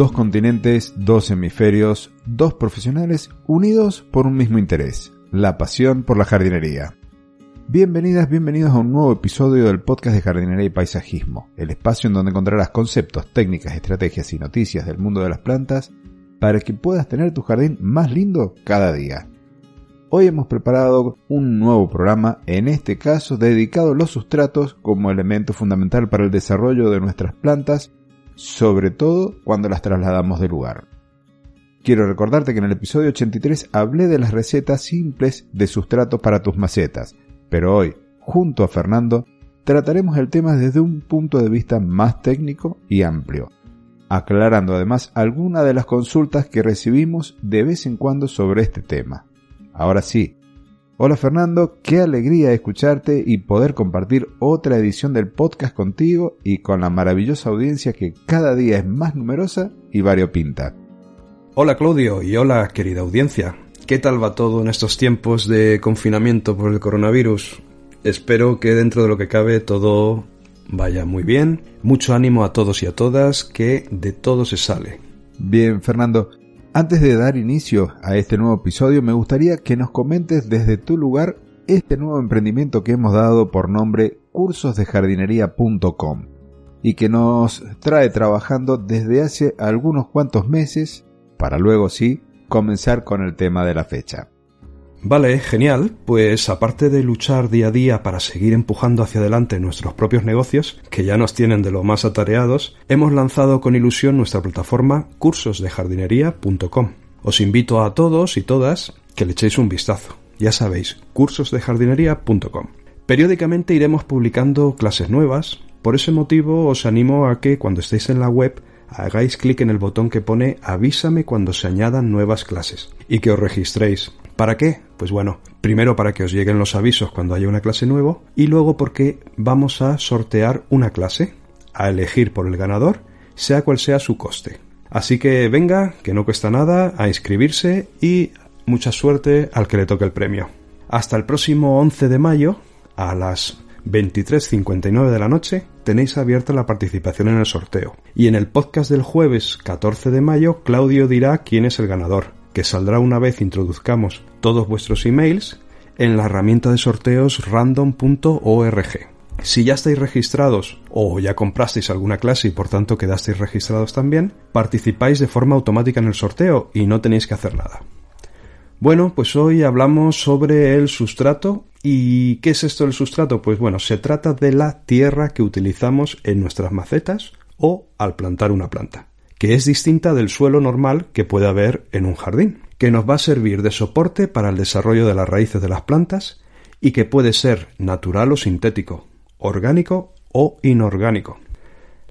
Dos continentes, dos hemisferios, dos profesionales unidos por un mismo interés, la pasión por la jardinería. Bienvenidas, bienvenidos a un nuevo episodio del podcast de jardinería y paisajismo, el espacio en donde encontrarás conceptos, técnicas, estrategias y noticias del mundo de las plantas para que puedas tener tu jardín más lindo cada día. Hoy hemos preparado un nuevo programa, en este caso dedicado a los sustratos como elemento fundamental para el desarrollo de nuestras plantas sobre todo cuando las trasladamos de lugar. Quiero recordarte que en el episodio 83 hablé de las recetas simples de sustrato para tus macetas, pero hoy, junto a Fernando, trataremos el tema desde un punto de vista más técnico y amplio, aclarando además algunas de las consultas que recibimos de vez en cuando sobre este tema. Ahora sí, Hola Fernando, qué alegría escucharte y poder compartir otra edición del podcast contigo y con la maravillosa audiencia que cada día es más numerosa y variopinta. Hola Claudio y hola querida audiencia. ¿Qué tal va todo en estos tiempos de confinamiento por el coronavirus? Espero que dentro de lo que cabe todo vaya muy bien. Mucho ánimo a todos y a todas, que de todo se sale. Bien, Fernando, antes de dar inicio a este nuevo episodio, me gustaría que nos comentes desde tu lugar este nuevo emprendimiento que hemos dado por nombre cursosdejardinería.com y que nos trae trabajando desde hace algunos cuantos meses para luego sí comenzar con el tema de la fecha. Vale, genial. Pues aparte de luchar día a día para seguir empujando hacia adelante nuestros propios negocios, que ya nos tienen de lo más atareados, hemos lanzado con ilusión nuestra plataforma cursosdejardinería.com. Os invito a todos y todas que le echéis un vistazo. Ya sabéis, cursosdejardinería.com. Periódicamente iremos publicando clases nuevas, por ese motivo os animo a que cuando estéis en la web hagáis clic en el botón que pone avísame cuando se añadan nuevas clases y que os registréis ¿Para qué? Pues bueno, primero para que os lleguen los avisos cuando haya una clase nueva y luego porque vamos a sortear una clase, a elegir por el ganador, sea cual sea su coste. Así que venga, que no cuesta nada, a inscribirse y mucha suerte al que le toque el premio. Hasta el próximo 11 de mayo, a las 23.59 de la noche, tenéis abierta la participación en el sorteo. Y en el podcast del jueves 14 de mayo, Claudio dirá quién es el ganador que saldrá una vez introduzcamos todos vuestros emails en la herramienta de sorteos random.org. Si ya estáis registrados o ya comprasteis alguna clase y por tanto quedasteis registrados también, participáis de forma automática en el sorteo y no tenéis que hacer nada. Bueno, pues hoy hablamos sobre el sustrato. ¿Y qué es esto del sustrato? Pues bueno, se trata de la tierra que utilizamos en nuestras macetas o al plantar una planta que es distinta del suelo normal que puede haber en un jardín, que nos va a servir de soporte para el desarrollo de las raíces de las plantas y que puede ser natural o sintético, orgánico o inorgánico.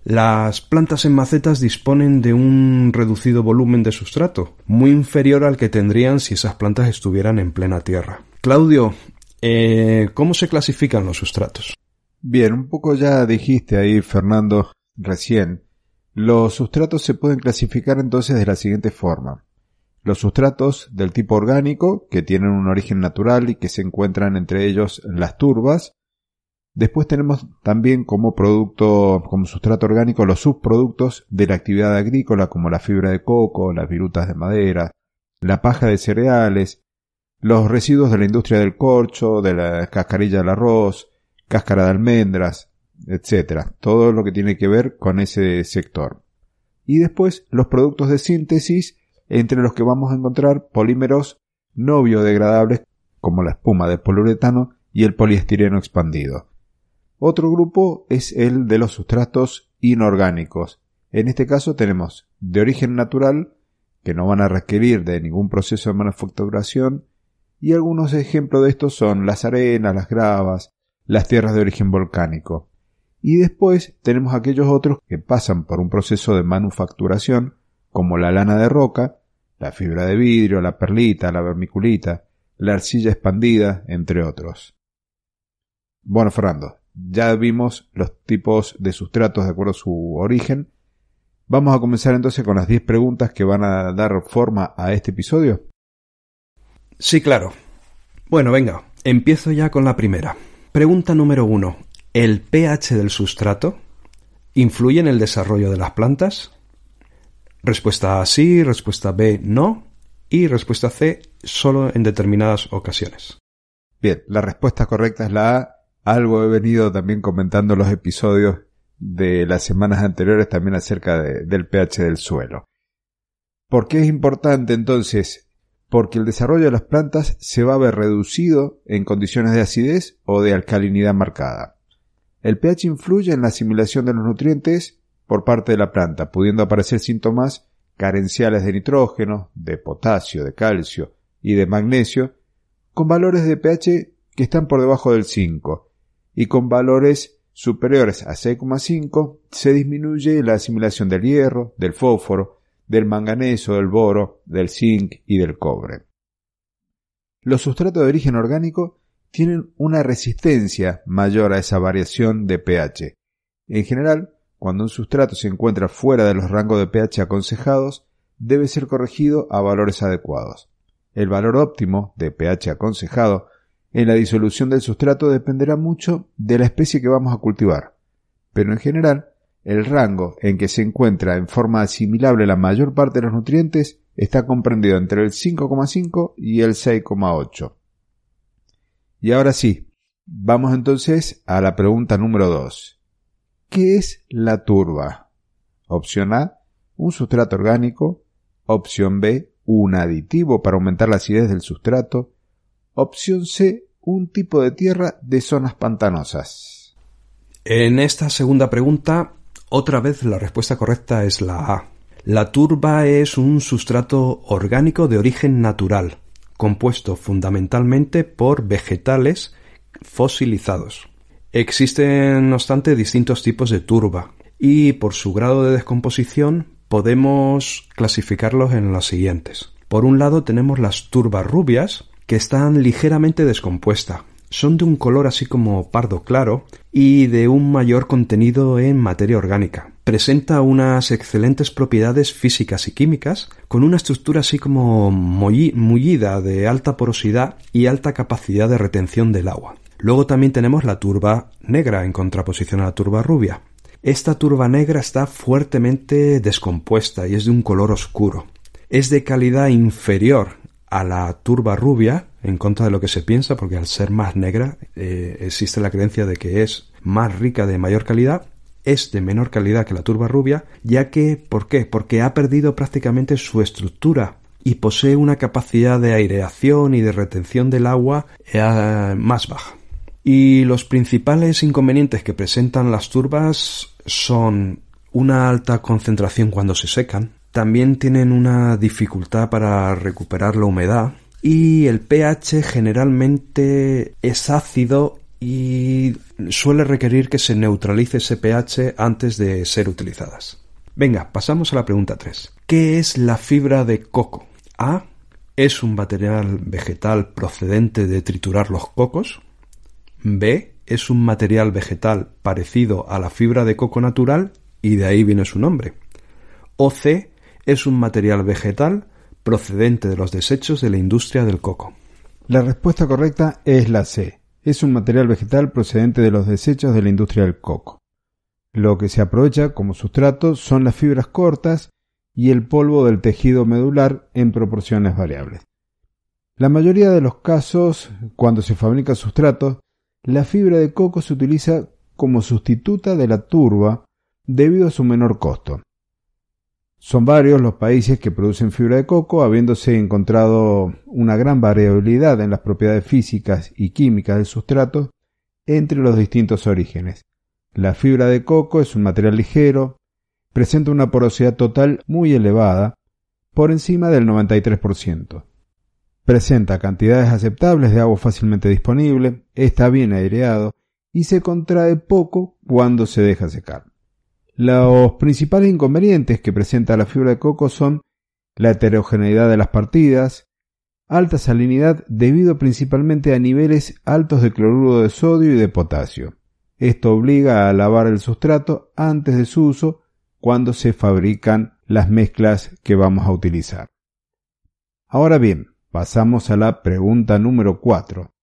Las plantas en macetas disponen de un reducido volumen de sustrato, muy inferior al que tendrían si esas plantas estuvieran en plena tierra. Claudio, eh, ¿cómo se clasifican los sustratos? Bien, un poco ya dijiste ahí, Fernando, recién, los sustratos se pueden clasificar entonces de la siguiente forma. Los sustratos del tipo orgánico, que tienen un origen natural y que se encuentran entre ellos las turbas. Después tenemos también como producto, como sustrato orgánico, los subproductos de la actividad agrícola, como la fibra de coco, las virutas de madera, la paja de cereales, los residuos de la industria del corcho, de la cascarilla del arroz, cáscara de almendras, etcétera, todo lo que tiene que ver con ese sector. Y después los productos de síntesis, entre los que vamos a encontrar polímeros no biodegradables como la espuma de poliuretano y el poliestireno expandido. Otro grupo es el de los sustratos inorgánicos. En este caso tenemos de origen natural, que no van a requerir de ningún proceso de manufacturación, y algunos ejemplos de estos son las arenas, las gravas, las tierras de origen volcánico. Y después tenemos aquellos otros que pasan por un proceso de manufacturación, como la lana de roca, la fibra de vidrio, la perlita, la vermiculita, la arcilla expandida, entre otros. Bueno, Fernando, ya vimos los tipos de sustratos de acuerdo a su origen. Vamos a comenzar entonces con las 10 preguntas que van a dar forma a este episodio. Sí, claro. Bueno, venga, empiezo ya con la primera. Pregunta número 1. ¿El pH del sustrato influye en el desarrollo de las plantas? Respuesta A sí, respuesta B no y respuesta C solo en determinadas ocasiones. Bien, la respuesta correcta es la A. Algo he venido también comentando en los episodios de las semanas anteriores también acerca del pH del suelo. ¿Por qué es importante entonces? Porque el desarrollo de las plantas se va a ver reducido en condiciones de acidez o de alcalinidad marcada. El pH influye en la asimilación de los nutrientes por parte de la planta, pudiendo aparecer síntomas carenciales de nitrógeno, de potasio, de calcio y de magnesio, con valores de pH que están por debajo del 5, y con valores superiores a 6,5 se disminuye la asimilación del hierro, del fósforo, del manganeso, del boro, del zinc y del cobre. Los sustratos de origen orgánico tienen una resistencia mayor a esa variación de pH. En general, cuando un sustrato se encuentra fuera de los rangos de pH aconsejados, debe ser corregido a valores adecuados. El valor óptimo de pH aconsejado en la disolución del sustrato dependerá mucho de la especie que vamos a cultivar, pero en general, el rango en que se encuentra en forma asimilable la mayor parte de los nutrientes está comprendido entre el 5,5 y el 6,8. Y ahora sí, vamos entonces a la pregunta número 2. ¿Qué es la turba? Opción A, un sustrato orgánico. Opción B, un aditivo para aumentar la acidez del sustrato. Opción C, un tipo de tierra de zonas pantanosas. En esta segunda pregunta, otra vez la respuesta correcta es la A. La turba es un sustrato orgánico de origen natural, compuesto fundamentalmente por vegetales fosilizados. Existen, no obstante, distintos tipos de turba y por su grado de descomposición podemos clasificarlos en las siguientes. Por un lado tenemos las turbas rubias, que están ligeramente descompuestas. Son de un color así como pardo claro y de un mayor contenido en materia orgánica presenta unas excelentes propiedades físicas y químicas, con una estructura así como mullida de alta porosidad y alta capacidad de retención del agua. Luego también tenemos la turba negra en contraposición a la turba rubia. Esta turba negra está fuertemente descompuesta y es de un color oscuro. Es de calidad inferior a la turba rubia, en contra de lo que se piensa, porque al ser más negra eh, existe la creencia de que es más rica de mayor calidad es de menor calidad que la turba rubia, ya que, ¿por qué? Porque ha perdido prácticamente su estructura y posee una capacidad de aireación y de retención del agua eh, más baja. Y los principales inconvenientes que presentan las turbas son una alta concentración cuando se secan, también tienen una dificultad para recuperar la humedad y el pH generalmente es ácido y suele requerir que se neutralice ese pH antes de ser utilizadas. Venga, pasamos a la pregunta 3. ¿Qué es la fibra de coco? A. Es un material vegetal procedente de triturar los cocos. B. Es un material vegetal parecido a la fibra de coco natural y de ahí viene su nombre. O C. Es un material vegetal procedente de los desechos de la industria del coco. La respuesta correcta es la C es un material vegetal procedente de los desechos de la industria del coco. Lo que se aprovecha como sustrato son las fibras cortas y el polvo del tejido medular en proporciones variables. La mayoría de los casos, cuando se fabrica sustrato, la fibra de coco se utiliza como sustituta de la turba debido a su menor costo. Son varios los países que producen fibra de coco, habiéndose encontrado una gran variabilidad en las propiedades físicas y químicas del sustrato entre los distintos orígenes. La fibra de coco es un material ligero, presenta una porosidad total muy elevada, por encima del 93%. Presenta cantidades aceptables de agua fácilmente disponible, está bien aireado y se contrae poco cuando se deja secar. Los principales inconvenientes que presenta la fibra de coco son la heterogeneidad de las partidas, alta salinidad debido principalmente a niveles altos de cloruro de sodio y de potasio. Esto obliga a lavar el sustrato antes de su uso cuando se fabrican las mezclas que vamos a utilizar. Ahora bien, pasamos a la pregunta número 4.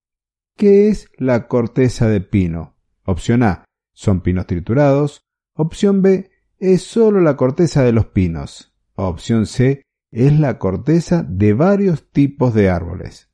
¿Qué es la corteza de pino? Opción A, son pinos triturados. Opción B, es solo la corteza de los pinos. Opción C, es la corteza de varios tipos de árboles.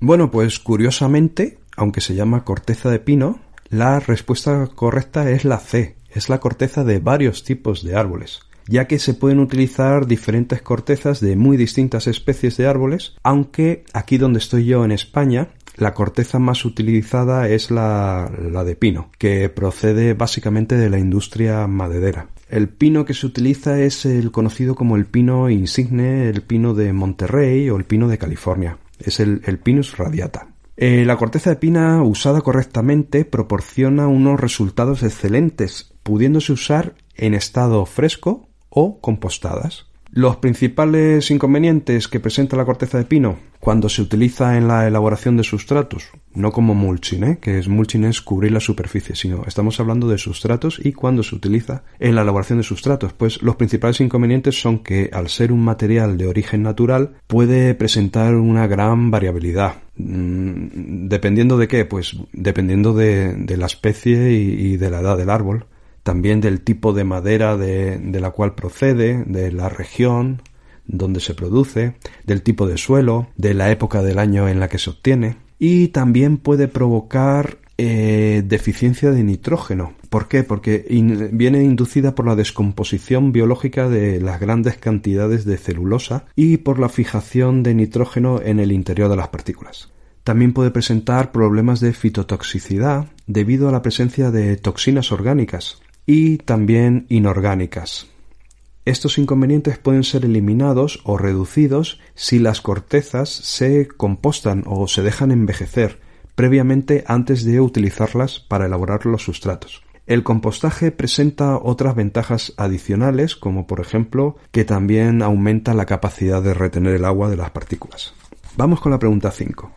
Bueno, pues curiosamente, aunque se llama corteza de pino, la respuesta correcta es la C, es la corteza de varios tipos de árboles ya que se pueden utilizar diferentes cortezas de muy distintas especies de árboles, aunque aquí donde estoy yo en España la corteza más utilizada es la, de pino, que procede básicamente de la industria maderera. El pino que se utiliza es el conocido como el pino insigne, el pino de Monterrey o el pino de California. Es el, el Pinus radiata. Eh, la corteza de pina usada correctamente proporciona unos resultados excelentes, pudiéndose usar en estado fresco o compostadas. Los principales inconvenientes que presenta la corteza de pino cuando se utiliza en la elaboración de sustratos, no como mulching, ¿eh? que es mulching es cubrir la superficie, sino estamos hablando de sustratos y cuando se utiliza en la elaboración de sustratos, pues los principales inconvenientes son que al ser un material de origen natural puede presentar una gran variabilidad. Mm, dependiendo de qué, pues dependiendo de, la especie y de la edad del árbol también del tipo de madera de, la cual procede, de la región donde se produce, del tipo de suelo, de la época del año en la que se obtiene y también puede provocar eh, deficiencia de nitrógeno. ¿Por qué? Porque viene inducida por la descomposición biológica de las grandes cantidades de celulosa y por la fijación de nitrógeno en el interior de las partículas. También puede presentar problemas de fitotoxicidad debido a la presencia de toxinas orgánicas, y también inorgánicas. Estos inconvenientes pueden ser eliminados o reducidos si las cortezas se compostan o se dejan envejecer previamente antes de utilizarlas para elaborar los sustratos. El compostaje presenta otras ventajas adicionales, como por ejemplo que también aumenta la capacidad de retener el agua de las partículas. Vamos con la pregunta 5.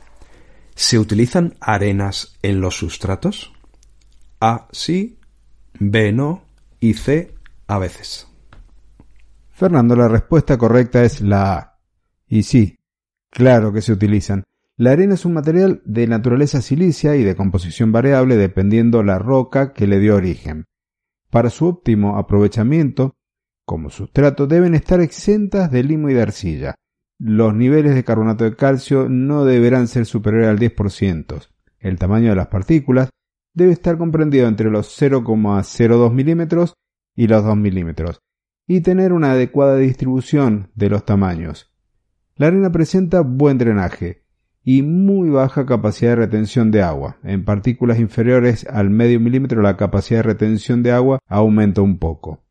¿Se utilizan arenas en los sustratos? A sí B no y C a veces. Fernando, la respuesta correcta es la A. Y sí, claro que se utilizan. La arena es un material de naturaleza silicia y de composición variable dependiendo la roca que le dio origen. Para su óptimo aprovechamiento, como sustrato deben estar exentas de limo y de arcilla. Los niveles de carbonato de calcio no deberán ser superiores al 10%. El tamaño de las partículas debe estar comprendido entre los 0,02 milímetros y los 2 milímetros y tener una adecuada distribución de los tamaños. La arena presenta buen drenaje y muy baja capacidad de retención de agua. En partículas inferiores al medio milímetro la capacidad de retención de agua aumenta un poco.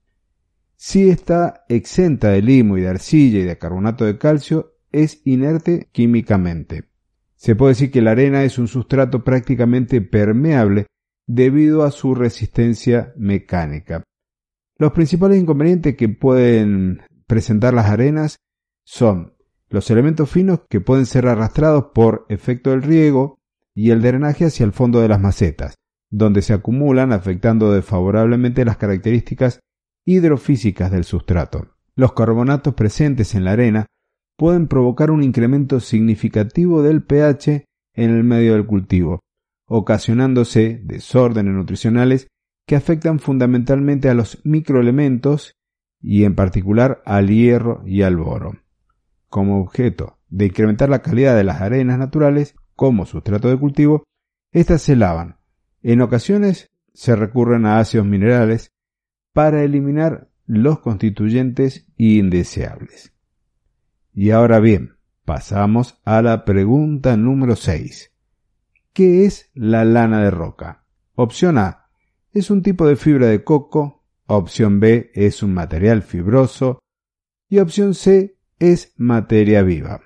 Si está exenta de limo y de arcilla y de carbonato de calcio, es inerte químicamente. Se puede decir que la arena es un sustrato prácticamente permeable debido a su resistencia mecánica. Los principales inconvenientes que pueden presentar las arenas son los elementos finos que pueden ser arrastrados por efecto del riego y el drenaje hacia el fondo de las macetas, donde se acumulan afectando desfavorablemente las características hidrofísicas del sustrato. Los carbonatos presentes en la arena pueden provocar un incremento significativo del pH en el medio del cultivo, ocasionándose desórdenes nutricionales que afectan fundamentalmente a los microelementos y en particular al hierro y al boro. Como objeto de incrementar la calidad de las arenas naturales como sustrato de cultivo, éstas se lavan. En ocasiones se recurren a ácidos minerales para eliminar los constituyentes indeseables. Y ahora bien, pasamos a la pregunta número 6. ¿Qué es la lana de roca? Opción A. Es un tipo de fibra de coco. Opción B. Es un material fibroso. Y opción C. Es materia viva.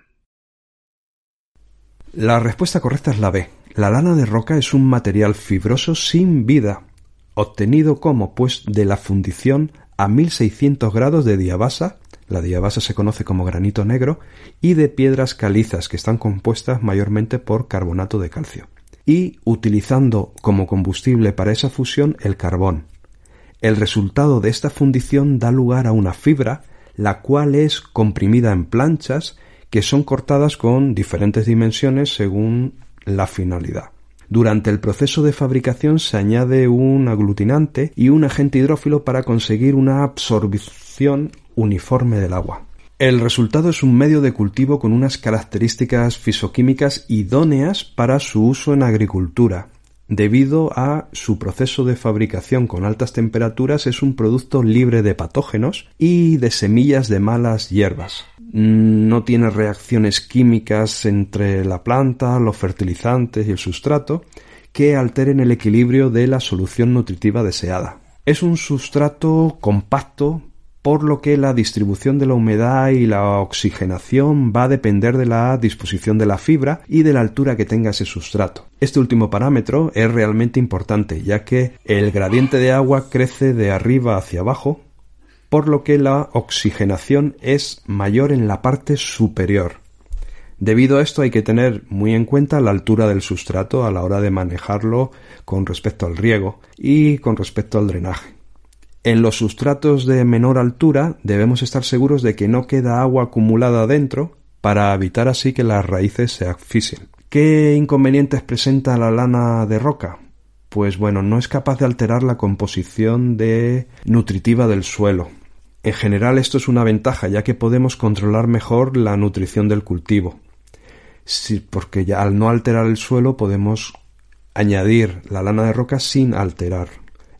La respuesta correcta es la B. La lana de roca es un material fibroso sin vida, obtenido como pues de la fundición a 1600 grados de diabasa, la diabasa se conoce como granito negro, y de piedras calizas que están compuestas mayormente por carbonato de calcio, y utilizando como combustible para esa fusión el carbón. El resultado de esta fundición da lugar a una fibra, la cual es comprimida en planchas que son cortadas con diferentes dimensiones según la finalidad. Durante el proceso de fabricación se añade un aglutinante y un agente hidrófilo para conseguir una absorción uniforme del agua. El resultado es un medio de cultivo con unas características fisoquímicas idóneas para su uso en agricultura. Debido a su proceso de fabricación con altas temperaturas es un producto libre de patógenos y de semillas de malas hierbas no tiene reacciones químicas entre la planta, los fertilizantes y el sustrato que alteren el equilibrio de la solución nutritiva deseada. Es un sustrato compacto por lo que la distribución de la humedad y la oxigenación va a depender de la disposición de la fibra y de la altura que tenga ese sustrato. Este último parámetro es realmente importante ya que el gradiente de agua crece de arriba hacia abajo por lo que la oxigenación es mayor en la parte superior. Debido a esto hay que tener muy en cuenta la altura del sustrato a la hora de manejarlo con respecto al riego y con respecto al drenaje. En los sustratos de menor altura debemos estar seguros de que no queda agua acumulada dentro para evitar así que las raíces se asfixien. ¿Qué inconvenientes presenta la lana de roca? pues bueno, no es capaz de alterar la composición de nutritiva del suelo. En general esto es una ventaja ya que podemos controlar mejor la nutrición del cultivo. porque ya al no alterar el suelo podemos añadir la lana de roca sin alterar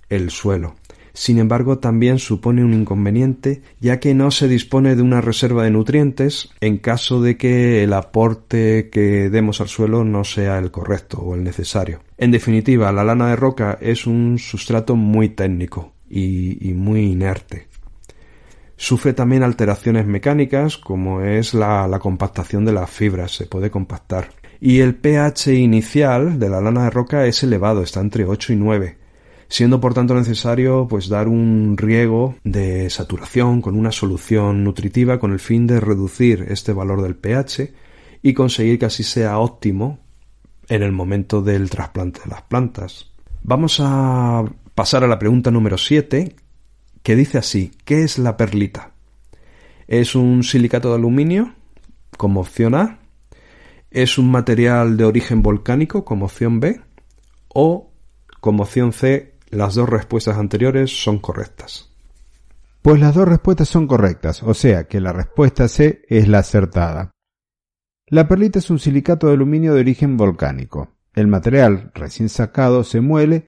el suelo. Sin embargo, también supone un inconveniente, ya que no se dispone de una reserva de nutrientes en caso de que el aporte que demos al suelo no sea el correcto o el necesario. En definitiva, la lana de roca es un sustrato muy técnico y, muy inerte. Sufre también alteraciones mecánicas como es la, la compactación de las fibras, se puede compactar. Y el pH inicial de la lana de roca es elevado, está entre 8 y 9 siendo por tanto necesario pues dar un riego de saturación con una solución nutritiva con el fin de reducir este valor del pH y conseguir que así sea óptimo en el momento del trasplante de las plantas. Vamos a pasar a la pregunta número 7 que dice así, ¿qué es la perlita? ¿Es un silicato de aluminio como opción A? ¿Es un material de origen volcánico como opción B? ¿O como opción C las dos respuestas anteriores son correctas. Pues las dos respuestas son correctas, o sea que la respuesta C es la acertada. La perlita es un silicato de aluminio de origen volcánico. El material recién sacado se muele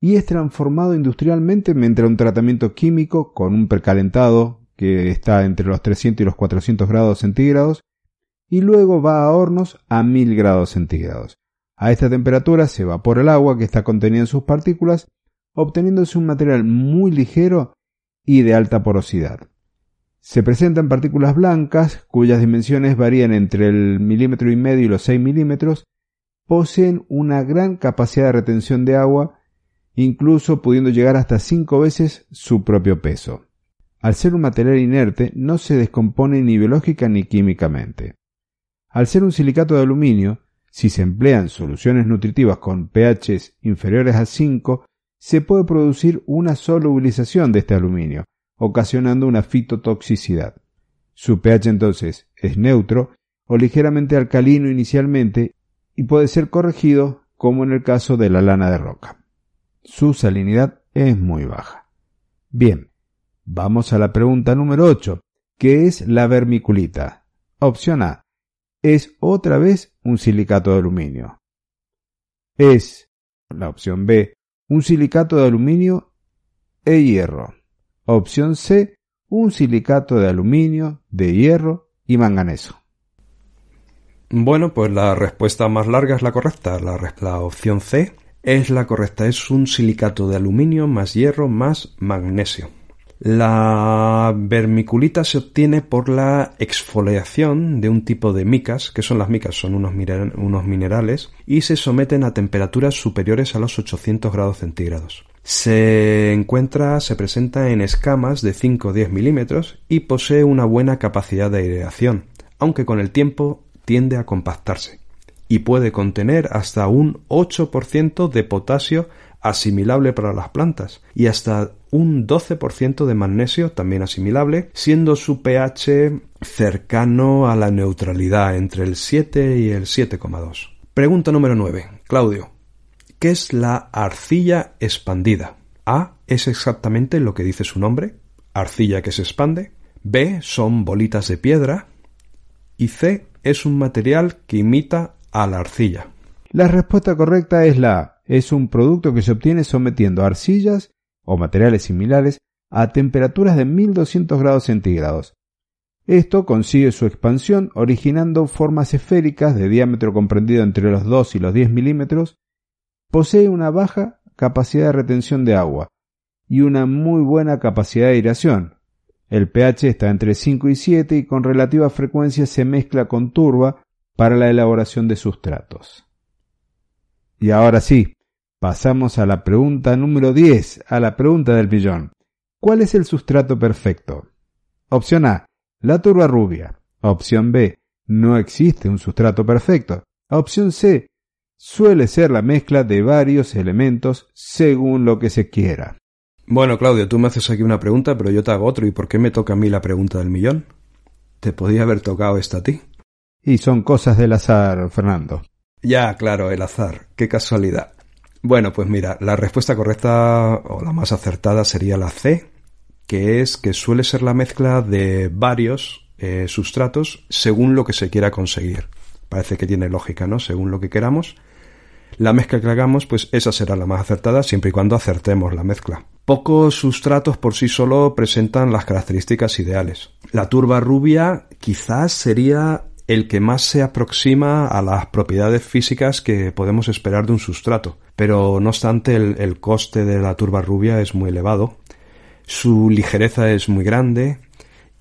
y es transformado industrialmente mediante un tratamiento químico con un precalentado que está entre los 300 y los 400 grados centígrados y luego va a hornos a 1000 grados centígrados. A esta temperatura se evapora el agua que está contenida en sus partículas obteniéndose un material muy ligero y de alta porosidad. Se presentan partículas blancas cuyas dimensiones varían entre el milímetro y medio y los 6 milímetros, poseen una gran capacidad de retención de agua, incluso pudiendo llegar hasta 5 veces su propio peso. Al ser un material inerte, no se descompone ni biológica ni químicamente. Al ser un silicato de aluminio, si se emplean soluciones nutritivas con pHs inferiores a 5, se puede producir una solubilización de este aluminio, ocasionando una fitotoxicidad. Su pH entonces es neutro o ligeramente alcalino inicialmente y puede ser corregido como en el caso de la lana de roca. Su salinidad es muy baja. Bien, vamos a la pregunta número 8, ¿qué es la vermiculita? Opción A. Es otra vez un silicato de aluminio. Es la opción B un silicato de aluminio e hierro. Opción C, un silicato de aluminio, de hierro y manganeso. Bueno, pues la respuesta más larga es la correcta. La, opción C es la correcta. Es un silicato de aluminio más hierro más magnesio. La vermiculita se obtiene por la exfoliación de un tipo de micas, que son las micas, son unos, minerales, y se someten a temperaturas superiores a los 800 grados centígrados. Se encuentra, se presenta en escamas de 5 o 10 milímetros y posee una buena capacidad de aireación, aunque con el tiempo tiende a compactarse y puede contener hasta un 8% de potasio asimilable para las plantas y hasta un 12% de magnesio también asimilable, siendo su pH cercano a la neutralidad entre el 7 y el 7,2. Pregunta número 9. Claudio, ¿qué es la arcilla expandida? A es exactamente lo que dice su nombre, arcilla que se expande. B son bolitas de piedra. Y C es un material que imita a la arcilla. La respuesta correcta es la Es un producto que se obtiene sometiendo arcillas o materiales similares a temperaturas de 1200 grados centígrados. Esto consigue su expansión originando formas esféricas de diámetro comprendido entre los 2 y los 10 milímetros, posee una baja capacidad de retención de agua y una muy buena capacidad de aireación. El pH está entre 5 y 7 y con relativa frecuencia se mezcla con turba para la elaboración de sustratos. Y ahora sí, pasamos a la pregunta número 10, a la pregunta del millón. ¿Cuál es el sustrato perfecto? Opción A, la turba rubia. Opción B, no existe un sustrato perfecto. Opción C, suele ser la mezcla de varios elementos según lo que se quiera. Bueno, Claudio, tú me haces aquí una pregunta, pero yo te hago otro. ¿Y por qué me toca a mí la pregunta del millón? Te podía haber tocado esta a ti. Y son cosas del azar, Fernando. Ya, claro, el azar. Qué casualidad. Bueno, pues mira, la respuesta correcta o la más acertada sería la C, que es que suele ser la mezcla de varios eh, sustratos según lo que se quiera conseguir. Parece que tiene lógica, ¿no? Según lo que queramos. La mezcla que hagamos, pues esa será la más acertada siempre y cuando acertemos la mezcla. Pocos sustratos por sí solo presentan las características ideales. La turba rubia quizás sería el que más se aproxima a las propiedades físicas que podemos esperar de un sustrato. Pero no obstante, el, coste de la turba rubia es muy elevado, su ligereza es muy grande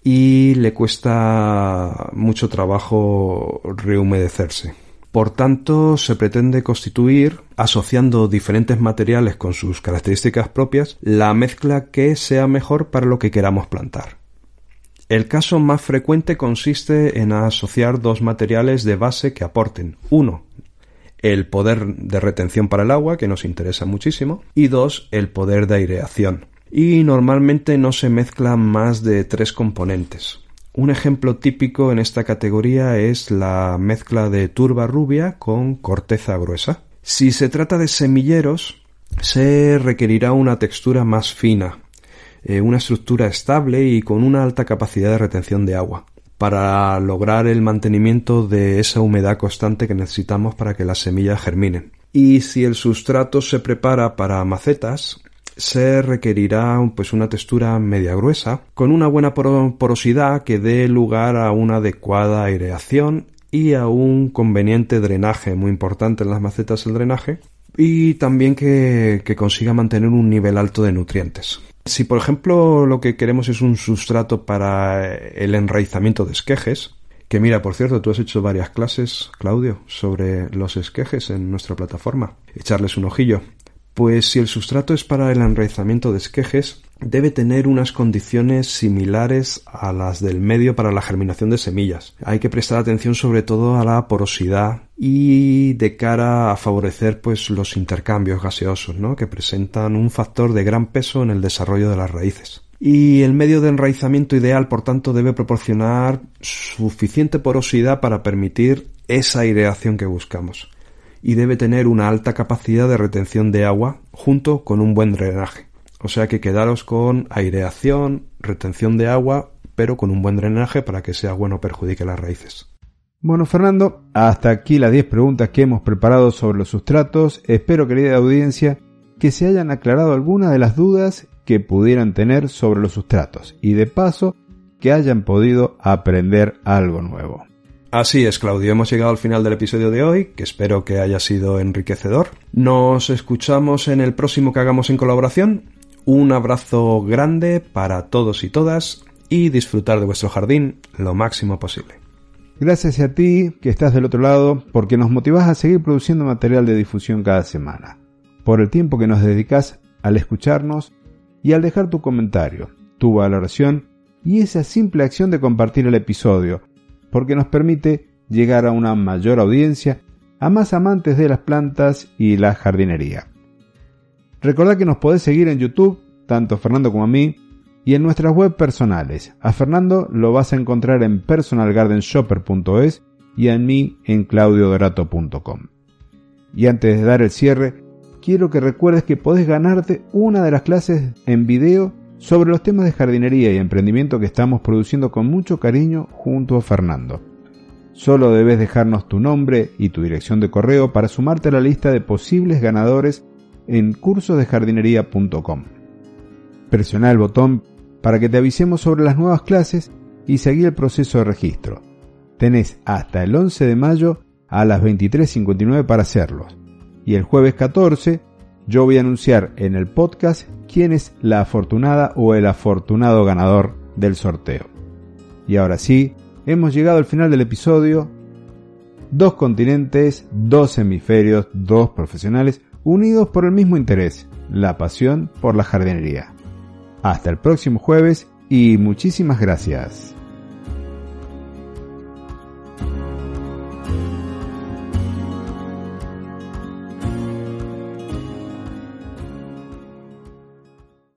y le cuesta mucho trabajo rehumedecerse. Por tanto, se pretende constituir, asociando diferentes materiales con sus características propias, la mezcla que sea mejor para lo que queramos plantar. El caso más frecuente consiste en asociar dos materiales de base que aporten, uno, el poder de retención para el agua, que nos interesa muchísimo, y dos, el poder de aireación. Y normalmente no se mezclan más de tres componentes. Un ejemplo típico en esta categoría es la mezcla de turba rubia con corteza gruesa. Si se trata de semilleros, se requerirá una textura más fina, eh, una estructura estable y con una alta capacidad de retención de agua para lograr el mantenimiento de esa humedad constante que necesitamos para que las semillas germinen. Y si el sustrato se prepara para macetas, se requerirá pues una textura media gruesa con una buena porosidad que dé lugar a una adecuada aireación y a un conveniente drenaje muy importante en las macetas el drenaje y también que consiga mantener un nivel alto de nutrientes. Si, por ejemplo, lo que queremos es un sustrato para el enraizamiento de esquejes, que mira, por cierto, tú has hecho varias clases, Claudio, sobre los esquejes en nuestra plataforma. Echarles un ojillo. Pues si el sustrato es para el enraizamiento de esquejes, debe tener unas condiciones similares a las del medio para la germinación de semillas. Hay que prestar atención sobre todo a la porosidad y de cara a favorecer pues los intercambios gaseosos, ¿no? que presentan un factor de gran peso en el desarrollo de las raíces. Y el medio de enraizamiento ideal, por tanto, debe proporcionar suficiente porosidad para permitir esa aireación que buscamos y debe tener una alta capacidad de retención de agua junto con un buen drenaje. O sea que quedaros con aireación, retención de agua, pero con un buen drenaje para que sea bueno perjudique las raíces. Bueno, Fernando, hasta aquí las 10 preguntas que hemos preparado sobre los sustratos. Espero, querida audiencia, que se hayan aclarado algunas de las dudas que pudieran tener sobre los sustratos y de paso que hayan podido aprender algo nuevo. Así es, Claudio, hemos llegado al final del episodio de hoy, que espero que haya sido enriquecedor. Nos escuchamos en el próximo que hagamos en colaboración. Un abrazo grande para todos y todas y disfrutar de vuestro jardín lo máximo posible. Gracias a ti que estás del otro lado porque nos motivas a seguir produciendo material de difusión cada semana, por el tiempo que nos dedicas al escucharnos y al dejar tu comentario, tu valoración y esa simple acción de compartir el episodio, porque nos permite llegar a una mayor audiencia, a más amantes de las plantas y la jardinería. Recordad que nos podés seguir en YouTube, tanto Fernando como a mí, y en nuestras web personales. A Fernando lo vas a encontrar en personalgardenshopper.es y a mí en claudiodorato.com. Y antes de dar el cierre, quiero que recuerdes que podés ganarte una de las clases en video sobre los temas de jardinería y emprendimiento que estamos produciendo con mucho cariño junto a Fernando. Solo debes dejarnos tu nombre y tu dirección de correo para sumarte a la lista de posibles ganadores en cursosdejardinería.com. Presiona el botón para que te avisemos sobre las nuevas clases y seguir el proceso de registro. Tenés hasta el 11 de mayo a las 23.59 para hacerlos. Y el jueves 14 yo voy a anunciar en el podcast quién es la afortunada o el afortunado ganador del sorteo. Y ahora sí, hemos llegado al final del episodio. Dos continentes, dos hemisferios, dos profesionales unidos por el mismo interés, la pasión por la jardinería. Hasta el próximo jueves y muchísimas gracias.